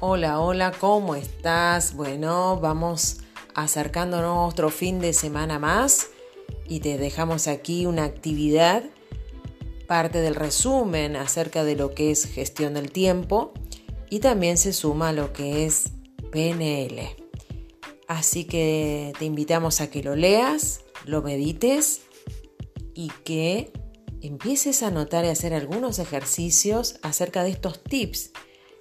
Hola, hola, ¿cómo estás? Bueno, vamos acercándonos a otro fin de semana más y te dejamos aquí una actividad, parte del resumen acerca de lo que es gestión del tiempo y también se suma lo que es PNL. Así que te invitamos a que lo leas, lo medites y que empieces a notar y hacer algunos ejercicios acerca de estos tips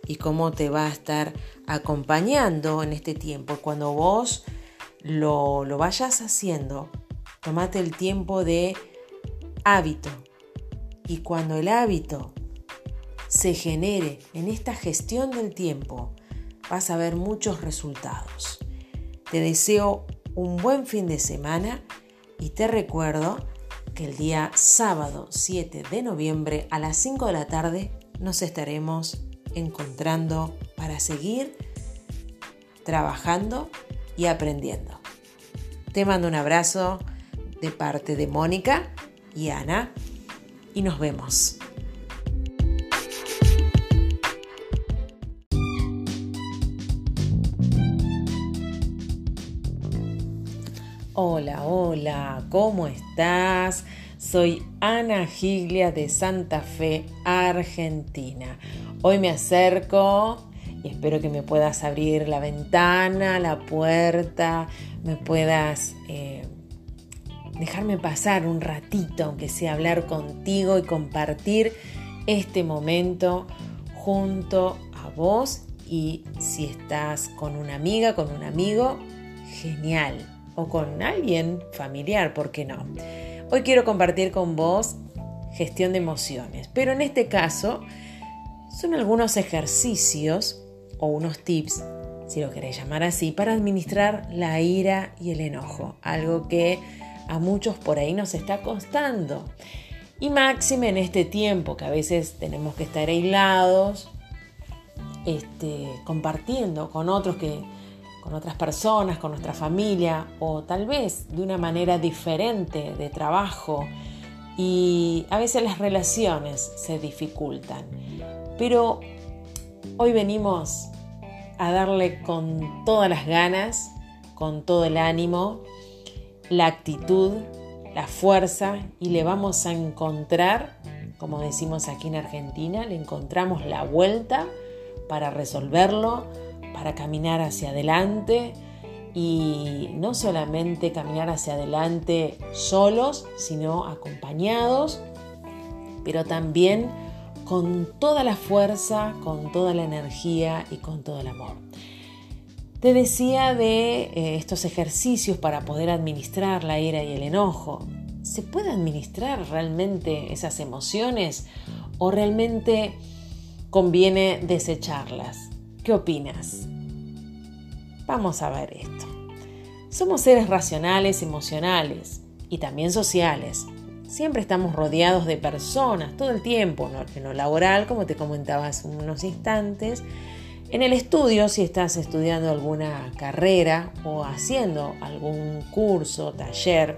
y cómo te va a estar acompañando en este tiempo. Cuando vos lo, lo vayas haciendo, tomate el tiempo de hábito. Y cuando el hábito se genere en esta gestión del tiempo, vas a ver muchos resultados. Te deseo un buen fin de semana y te recuerdo que el día sábado 7 de noviembre a las 5 de la tarde nos estaremos encontrando para seguir trabajando y aprendiendo. Te mando un abrazo de parte de Mónica y Ana y nos vemos. Hola, hola, ¿cómo estás? Soy Ana Giglia de Santa Fe, Argentina. Hoy me acerco y espero que me puedas abrir la ventana, la puerta, me puedas eh, dejarme pasar un ratito, aunque sea hablar contigo y compartir este momento junto a vos y si estás con una amiga, con un amigo, genial. O con alguien familiar, ¿por qué no? Hoy quiero compartir con vos gestión de emociones, pero en este caso son algunos ejercicios o unos tips, si lo queréis llamar así, para administrar la ira y el enojo, algo que a muchos por ahí nos está costando. Y máxime en este tiempo que a veces tenemos que estar aislados, este, compartiendo con otros que con otras personas, con nuestra familia o tal vez de una manera diferente de trabajo y a veces las relaciones se dificultan. Pero hoy venimos a darle con todas las ganas, con todo el ánimo, la actitud, la fuerza y le vamos a encontrar, como decimos aquí en Argentina, le encontramos la vuelta para resolverlo, para caminar hacia adelante y no solamente caminar hacia adelante solos, sino acompañados, pero también con toda la fuerza, con toda la energía y con todo el amor. Te decía de eh, estos ejercicios para poder administrar la ira y el enojo. ¿Se puede administrar realmente esas emociones o realmente conviene desecharlas? ¿Qué opinas? Vamos a ver esto. Somos seres racionales, emocionales y también sociales. Siempre estamos rodeados de personas todo el tiempo, en lo laboral, como te comentaba hace unos instantes, en el estudio, si estás estudiando alguna carrera o haciendo algún curso, taller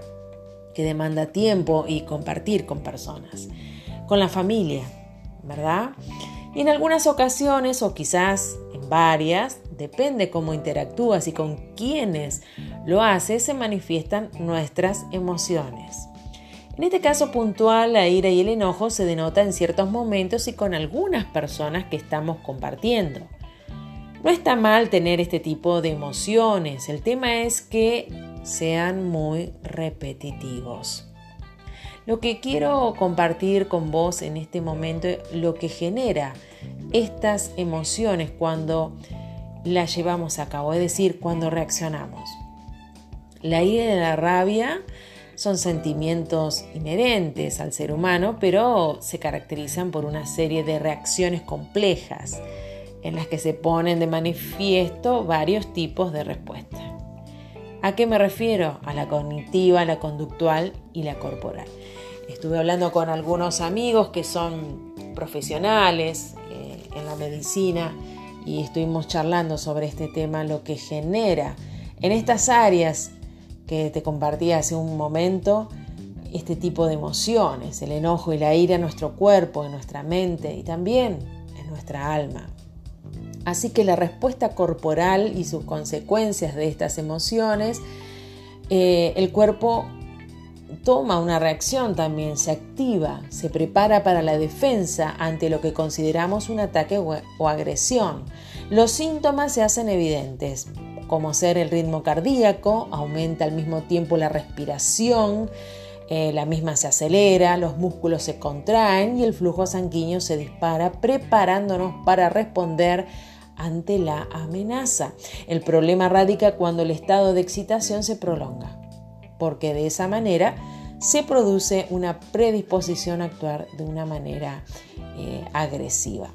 que demanda tiempo y compartir con personas, con la familia, ¿verdad? Y en algunas ocasiones, o quizás en varias, depende cómo interactúas y con quiénes lo haces, se manifiestan nuestras emociones. En este caso puntual, la ira y el enojo se denota en ciertos momentos y con algunas personas que estamos compartiendo. No está mal tener este tipo de emociones, el tema es que sean muy repetitivos. Lo que quiero compartir con vos en este momento, lo que genera estas emociones cuando las llevamos a cabo, es decir, cuando reaccionamos. La ira y la rabia son sentimientos inherentes al ser humano, pero se caracterizan por una serie de reacciones complejas en las que se ponen de manifiesto varios tipos de respuesta. ¿A qué me refiero? A la cognitiva, la conductual y la corporal. Estuve hablando con algunos amigos que son profesionales eh, en la medicina y estuvimos charlando sobre este tema, lo que genera en estas áreas que te compartí hace un momento, este tipo de emociones, el enojo y la ira en nuestro cuerpo, en nuestra mente y también en nuestra alma. Así que la respuesta corporal y sus consecuencias de estas emociones, eh, el cuerpo toma una reacción también, se activa, se prepara para la defensa ante lo que consideramos un ataque o agresión. Los síntomas se hacen evidentes, como ser el ritmo cardíaco, aumenta al mismo tiempo la respiración, eh, la misma se acelera, los músculos se contraen y el flujo sanguíneo se dispara, preparándonos para responder ante la amenaza. El problema radica cuando el estado de excitación se prolonga, porque de esa manera se produce una predisposición a actuar de una manera eh, agresiva.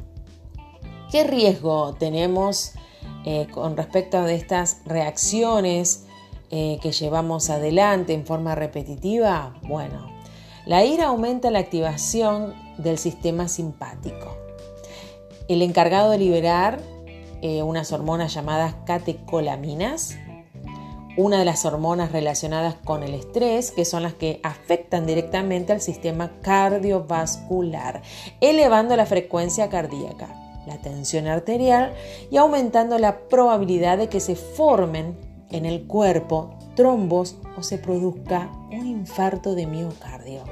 ¿Qué riesgo tenemos eh, con respecto a estas reacciones eh, que llevamos adelante en forma repetitiva? Bueno, la ira aumenta la activación del sistema simpático. El encargado de liberar eh, unas hormonas llamadas catecolaminas, una de las hormonas relacionadas con el estrés, que son las que afectan directamente al sistema cardiovascular, elevando la frecuencia cardíaca la tensión arterial y aumentando la probabilidad de que se formen en el cuerpo trombos o se produzca un infarto de miocardio.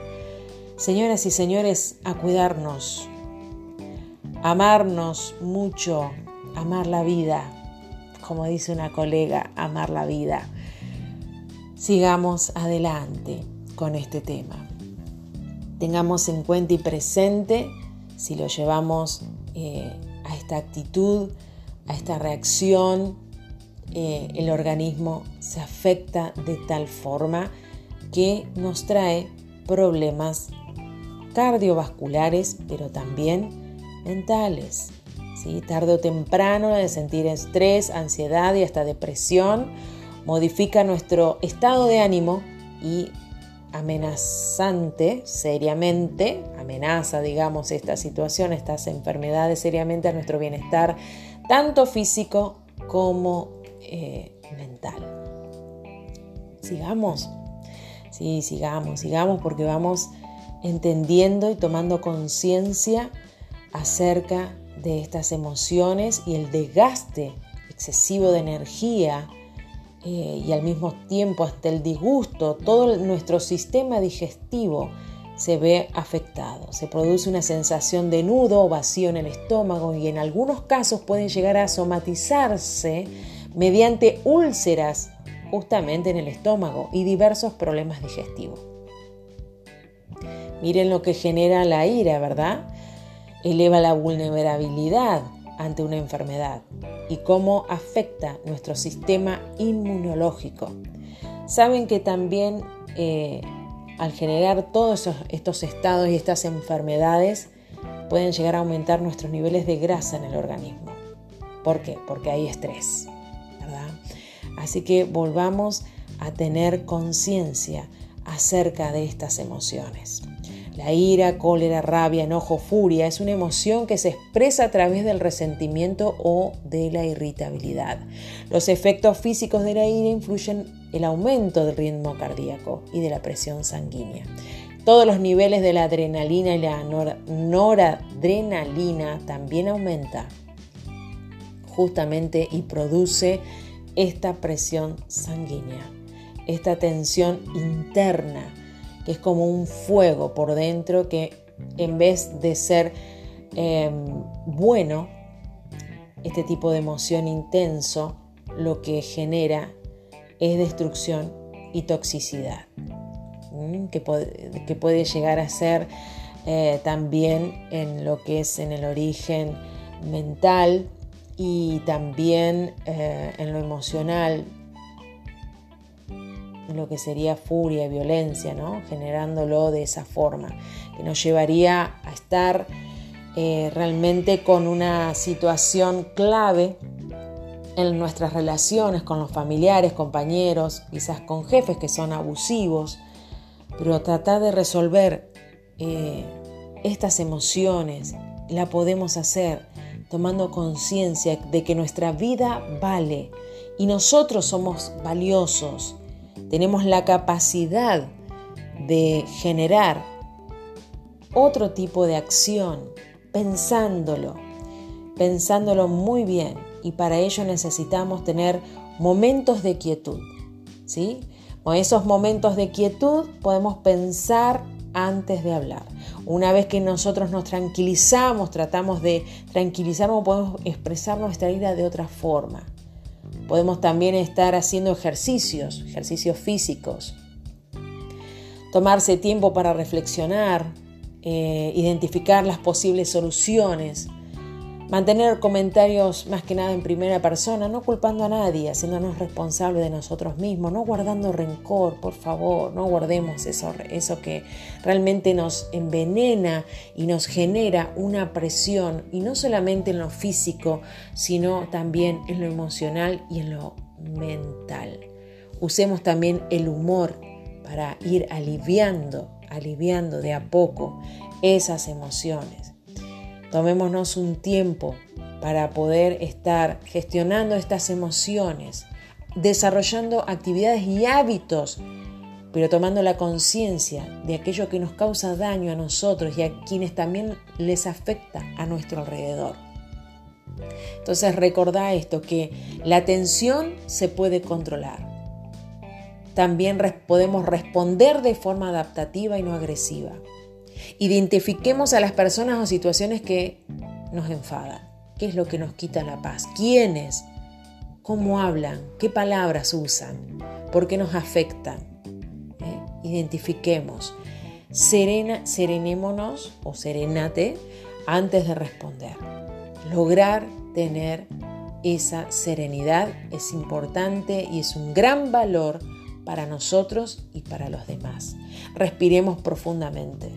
Señoras y señores, a cuidarnos, amarnos mucho, amar la vida, como dice una colega, amar la vida. Sigamos adelante con este tema. Tengamos en cuenta y presente si lo llevamos eh, a esta actitud, a esta reacción, eh, el organismo se afecta de tal forma que nos trae problemas cardiovasculares, pero también mentales. ¿sí? Tarde o temprano, de sentir estrés, ansiedad y hasta depresión, modifica nuestro estado de ánimo y amenazante seriamente, amenaza, digamos, esta situación, estas enfermedades seriamente a nuestro bienestar, tanto físico como eh, mental. Sigamos, sí, sigamos, sigamos porque vamos entendiendo y tomando conciencia acerca de estas emociones y el desgaste excesivo de energía eh, y al mismo tiempo hasta el disgusto, todo nuestro sistema digestivo se ve afectado. Se produce una sensación de nudo o vacío en el estómago y en algunos casos pueden llegar a somatizarse mediante úlceras justamente en el estómago y diversos problemas digestivos. Miren lo que genera la ira, ¿verdad? Eleva la vulnerabilidad ante una enfermedad y cómo afecta nuestro sistema inmunológico. Saben que también eh, al generar todos estos estados y estas enfermedades pueden llegar a aumentar nuestros niveles de grasa en el organismo. ¿Por qué? Porque hay estrés, ¿verdad? Así que volvamos a tener conciencia acerca de estas emociones. La ira, cólera, rabia, enojo, furia es una emoción que se expresa a través del resentimiento o de la irritabilidad. Los efectos físicos de la ira influyen el aumento del ritmo cardíaco y de la presión sanguínea. Todos los niveles de la adrenalina y la noradrenalina también aumenta justamente y produce esta presión sanguínea, esta tensión interna que es como un fuego por dentro que en vez de ser em, bueno, este tipo de emoción intenso lo que genera es destrucción y toxicidad, que, puede, llegar a ser eh, también en lo que es en el origen mental y también eh, en lo emocional, lo que sería furia y violencia, generándolo de esa forma, que nos llevaría a estar eh, realmente con una situación clave en nuestras relaciones con los familiares, compañeros, quizás con jefes que son abusivos, pero tratar de resolver eh, estas emociones la podemos hacer tomando conciencia de que nuestra vida vale y nosotros somos valiosos tenemos la capacidad de generar otro tipo de acción pensándolo pensándolo muy bien y para ello necesitamos tener momentos de quietud. ¿sí? Con esos momentos de quietud podemos pensar antes de hablar. Una vez que nosotros nos tranquilizamos, tratamos de tranquilizarnos, podemos expresar nuestra ira de otra forma. Podemos también estar haciendo ejercicios, ejercicios físicos. Tomarse tiempo para reflexionar, eh, identificar las posibles soluciones Mantener comentarios más que nada en primera persona, no culpando a nadie, haciéndonos responsables de nosotros mismos, no guardando rencor, por favor, no guardemos eso, eso que realmente nos envenena y nos genera una presión, y no solamente en lo físico, sino también en lo emocional y en lo mental. Usemos también el humor para ir aliviando, aliviando de a poco esas emociones. Tomémonos un tiempo para poder estar gestionando estas emociones, desarrollando actividades y hábitos, pero tomando la conciencia de aquello que nos causa daño a nosotros y a quienes también les afecta a nuestro alrededor. Entonces recordá esto, que la tensión se puede controlar. También podemos responder de forma adaptativa y no agresiva. Identifiquemos a las personas o situaciones que nos enfadan. ¿Qué es lo que nos quita la paz? ¿Quiénes? ¿Cómo hablan? ¿Qué palabras usan? ¿Por qué nos afectan? ¿Eh? Identifiquemos. Serena, serenémonos o serenate antes de responder. Lograr tener esa serenidad es importante y es un gran valor para nosotros y para los demás. Respiremos profundamente.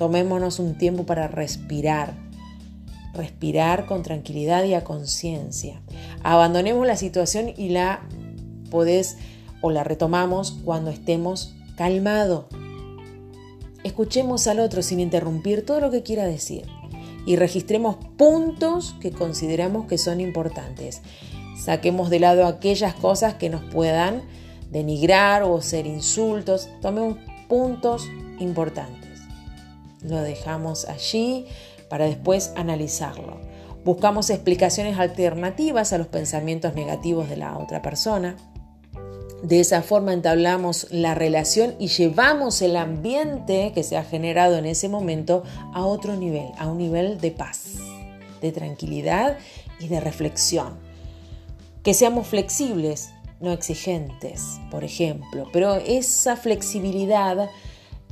Tomémonos un tiempo para respirar. Respirar con tranquilidad y a conciencia. Abandonemos la situación y la podés o la retomamos cuando estemos calmados. Escuchemos al otro sin interrumpir todo lo que quiera decir y registremos puntos que consideramos que son importantes. Saquemos de lado aquellas cosas que nos puedan denigrar o ser insultos. Tomemos puntos importantes lo dejamos allí para después analizarlo. Buscamos explicaciones alternativas a los pensamientos negativos de la otra persona. De esa forma entablamos la relación y llevamos el ambiente que se ha generado en ese momento a otro nivel, a un nivel de paz, de tranquilidad y de reflexión. Que seamos flexibles, no exigentes, por ejemplo, pero esa flexibilidad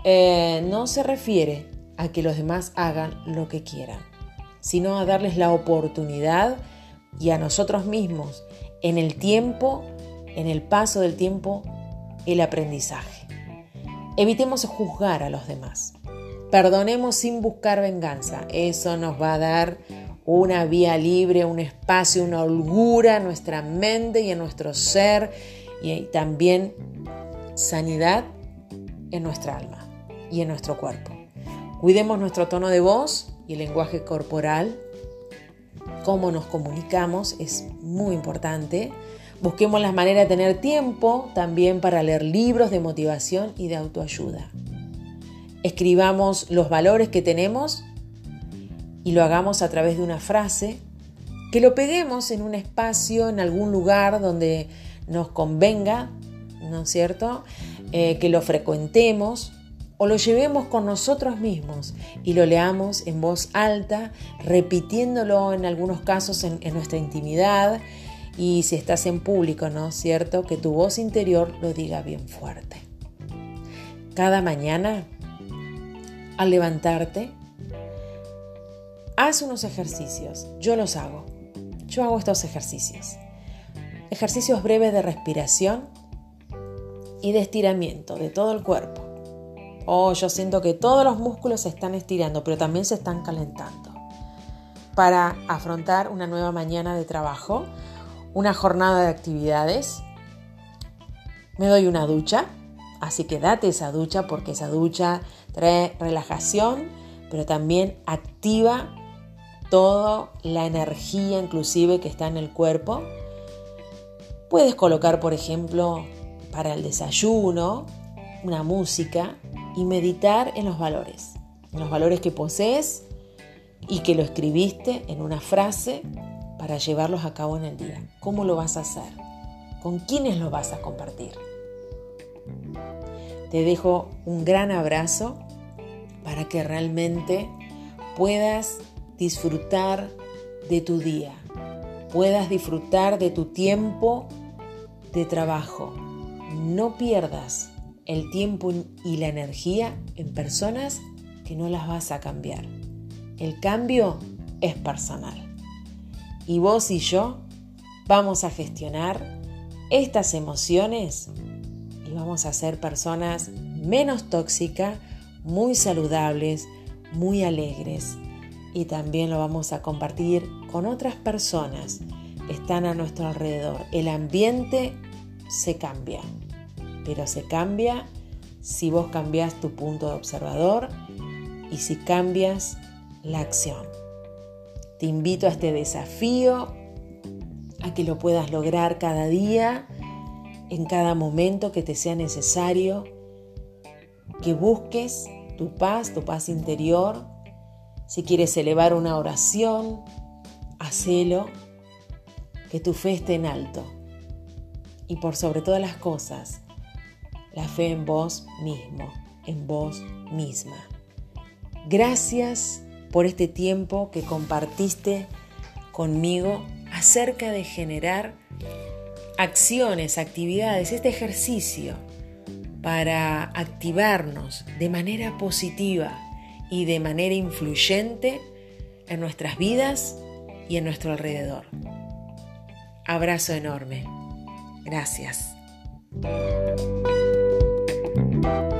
eh, no se refiere a que los demás hagan lo que quieran, sino a darles la oportunidad y a nosotros mismos en el tiempo, en el paso del tiempo, el aprendizaje. Evitemos juzgar a los demás. Perdonemos sin buscar venganza. Eso nos va a dar una vía libre, un espacio, una holgura en nuestra mente y en nuestro ser y también sanidad en nuestra alma y en nuestro cuerpo. Cuidemos nuestro tono de voz y el lenguaje corporal. Cómo nos comunicamos es muy importante. Busquemos las maneras de tener tiempo también para leer libros de motivación y de autoayuda. Escribamos los valores que tenemos y lo hagamos a través de una frase, que lo peguemos en un espacio, en algún lugar donde nos convenga, ¿no es cierto? Eh, que lo frecuentemos o lo llevemos con nosotros mismos y lo leamos en voz alta, repitiéndolo en algunos casos en, nuestra intimidad y si estás en público, ¿no cierto? Que tu voz interior lo diga bien fuerte. Cada mañana, al levantarte, haz unos ejercicios. Yo los hago. Yo hago estos ejercicios. Ejercicios breves de respiración y de estiramiento de todo el cuerpo Oh, yo siento que todos los músculos se están estirando, pero también se están calentando. Para afrontar una nueva mañana de trabajo, una jornada de actividades, me doy una ducha, así que date esa ducha porque esa ducha trae relajación, pero también activa toda la energía inclusive que está en el cuerpo. Puedes colocar, por ejemplo, para el desayuno, una música y meditar en los valores, en los valores que posees y que lo escribiste en una frase para llevarlos a cabo en el día. ¿Cómo lo vas a hacer? ¿Con quiénes lo vas a compartir? Te dejo un gran abrazo para que realmente puedas disfrutar de tu día, puedas disfrutar de tu tiempo de trabajo. No pierdas el tiempo y la energía en personas que no las vas a cambiar. El cambio es personal. Y vos y yo vamos a gestionar estas emociones y vamos a ser personas menos tóxicas, muy saludables, muy alegres. Y también lo vamos a compartir con otras personas que están a nuestro alrededor. El ambiente se cambia, pero se cambia si vos cambias tu punto de observador y si cambias la acción. Te invito a este desafío, a que lo puedas lograr cada día, en cada momento que te sea necesario, que busques tu paz, tu paz interior. Si quieres elevar una oración, hacelo, que tu fe esté en alto. Y por sobre todas las cosas, la fe en vos mismo, en vos misma. Gracias por este tiempo que compartiste conmigo acerca de generar acciones, actividades, este ejercicio para activarnos de manera positiva y de manera influyente en nuestras vidas y en nuestro alrededor. Abrazo enorme. Gracias. Bye.